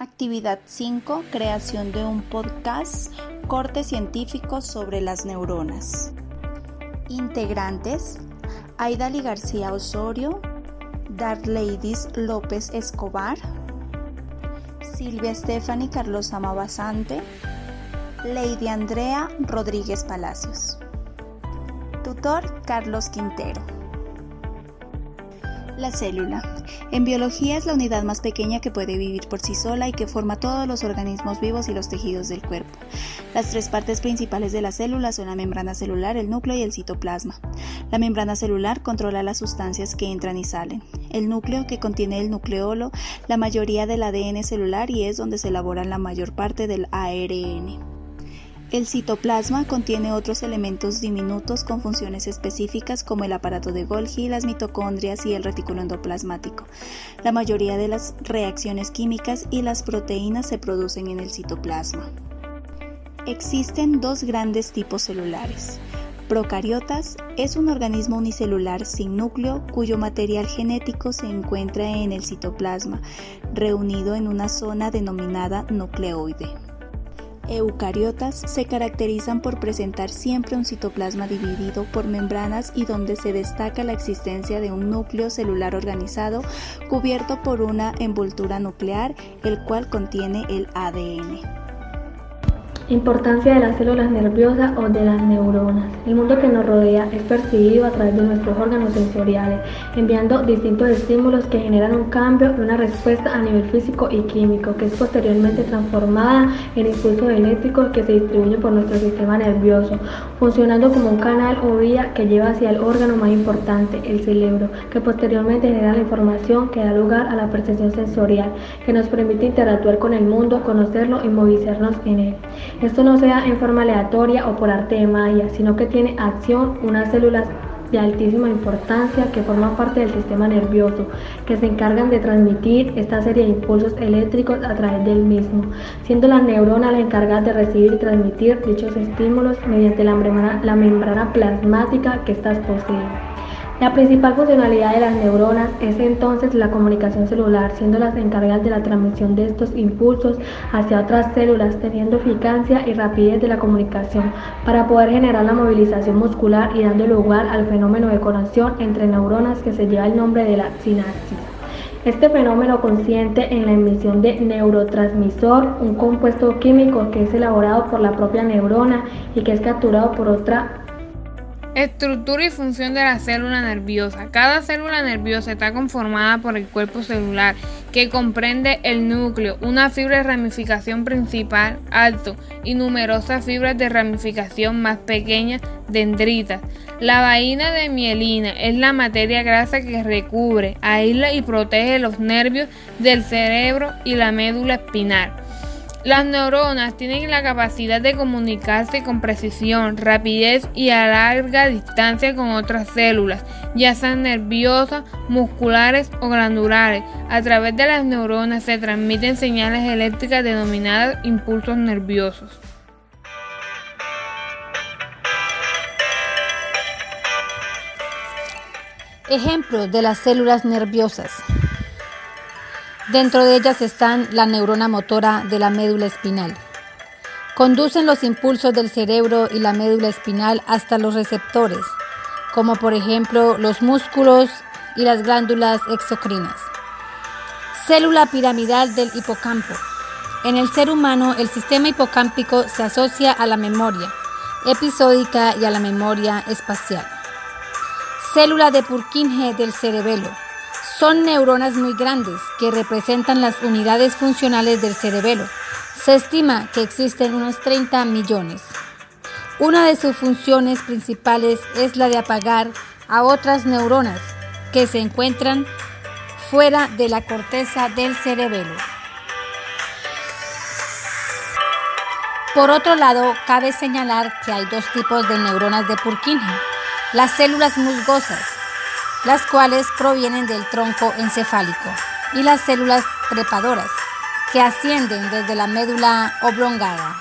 Actividad 5. Creación de un podcast. Corte científico sobre las neuronas. Integrantes. Aidali García Osorio. Darleidis López Escobar. Silvia Stephanie Carlos Amabasante. Lady Andrea Rodríguez Palacios. Tutor Carlos Quintero. La célula. En biología es la unidad más pequeña que puede vivir por sí sola y que forma todos los organismos vivos y los tejidos del cuerpo. Las tres partes principales de la célula son la membrana celular, el núcleo y el citoplasma. La membrana celular controla las sustancias que entran y salen. El núcleo, que contiene el nucleolo, la mayoría del ADN celular y es donde se elaboran la mayor parte del ARN. El citoplasma contiene otros elementos diminutos con funciones específicas como el aparato de Golgi, las mitocondrias y el retículo endoplasmático. La mayoría de las reacciones químicas y las proteínas se producen en el citoplasma. Existen dos grandes tipos celulares. Procariotas es un organismo unicelular sin núcleo cuyo material genético se encuentra en el citoplasma, reunido en una zona denominada nucleoide. Eucariotas se caracterizan por presentar siempre un citoplasma dividido por membranas y donde se destaca la existencia de un núcleo celular organizado cubierto por una envoltura nuclear, el cual contiene el ADN. Importancia de las células nerviosas o de las neuronas. El mundo que nos rodea es percibido a través de nuestros órganos sensoriales, enviando distintos estímulos que generan un cambio y una respuesta a nivel físico y químico, que es posteriormente transformada en impulsos eléctricos que se distribuyen por nuestro sistema nervioso, funcionando como un canal o vía que lleva hacia el órgano más importante, el cerebro, que posteriormente genera la información que da lugar a la percepción sensorial, que nos permite interactuar con el mundo, conocerlo y movilizarnos en él. Esto no se da en forma aleatoria o por arte de magia, sino que tiene acción unas células de altísima importancia que forman parte del sistema nervioso, que se encargan de transmitir esta serie de impulsos eléctricos a través del mismo, siendo las neuronas las encargadas de recibir y transmitir dichos estímulos mediante la membrana, la membrana plasmática que éstas poseen. La principal funcionalidad de las neuronas es entonces la comunicación celular, siendo las encargadas de la transmisión de estos impulsos hacia otras células, teniendo eficacia y rapidez de la comunicación para poder generar la movilización muscular y dando lugar al fenómeno de conexión entre neuronas que se lleva el nombre de la sinapsis. Este fenómeno consiste en la emisión de neurotransmisor, un compuesto químico que es elaborado por la propia neurona y que es capturado por otra Estructura y función de la célula nerviosa. Cada célula nerviosa está conformada por el cuerpo celular, que comprende el núcleo, una fibra de ramificación principal alto y numerosas fibras de ramificación más pequeñas, dendritas. La vaina de mielina es la materia grasa que recubre, aísla y protege los nervios del cerebro y la médula espinal. Las neuronas tienen la capacidad de comunicarse con precisión, rapidez y a larga distancia con otras células, ya sean nerviosas, musculares o glandulares. A través de las neuronas se transmiten señales eléctricas denominadas impulsos nerviosos. Ejemplos de las células nerviosas. Dentro de ellas están la neurona motora de la médula espinal. Conducen los impulsos del cerebro y la médula espinal hasta los receptores, como por ejemplo los músculos y las glándulas exocrinas. Célula piramidal del hipocampo. En el ser humano, el sistema hipocámpico se asocia a la memoria episódica y a la memoria espacial. Célula de Purkinje del cerebelo son neuronas muy grandes que representan las unidades funcionales del cerebelo. Se estima que existen unos 30 millones. Una de sus funciones principales es la de apagar a otras neuronas que se encuentran fuera de la corteza del cerebelo. Por otro lado, cabe señalar que hay dos tipos de neuronas de Purkinje. Las células musgosas, las cuales provienen del tronco encefálico, y las células trepadoras, que ascienden desde la médula oblongada.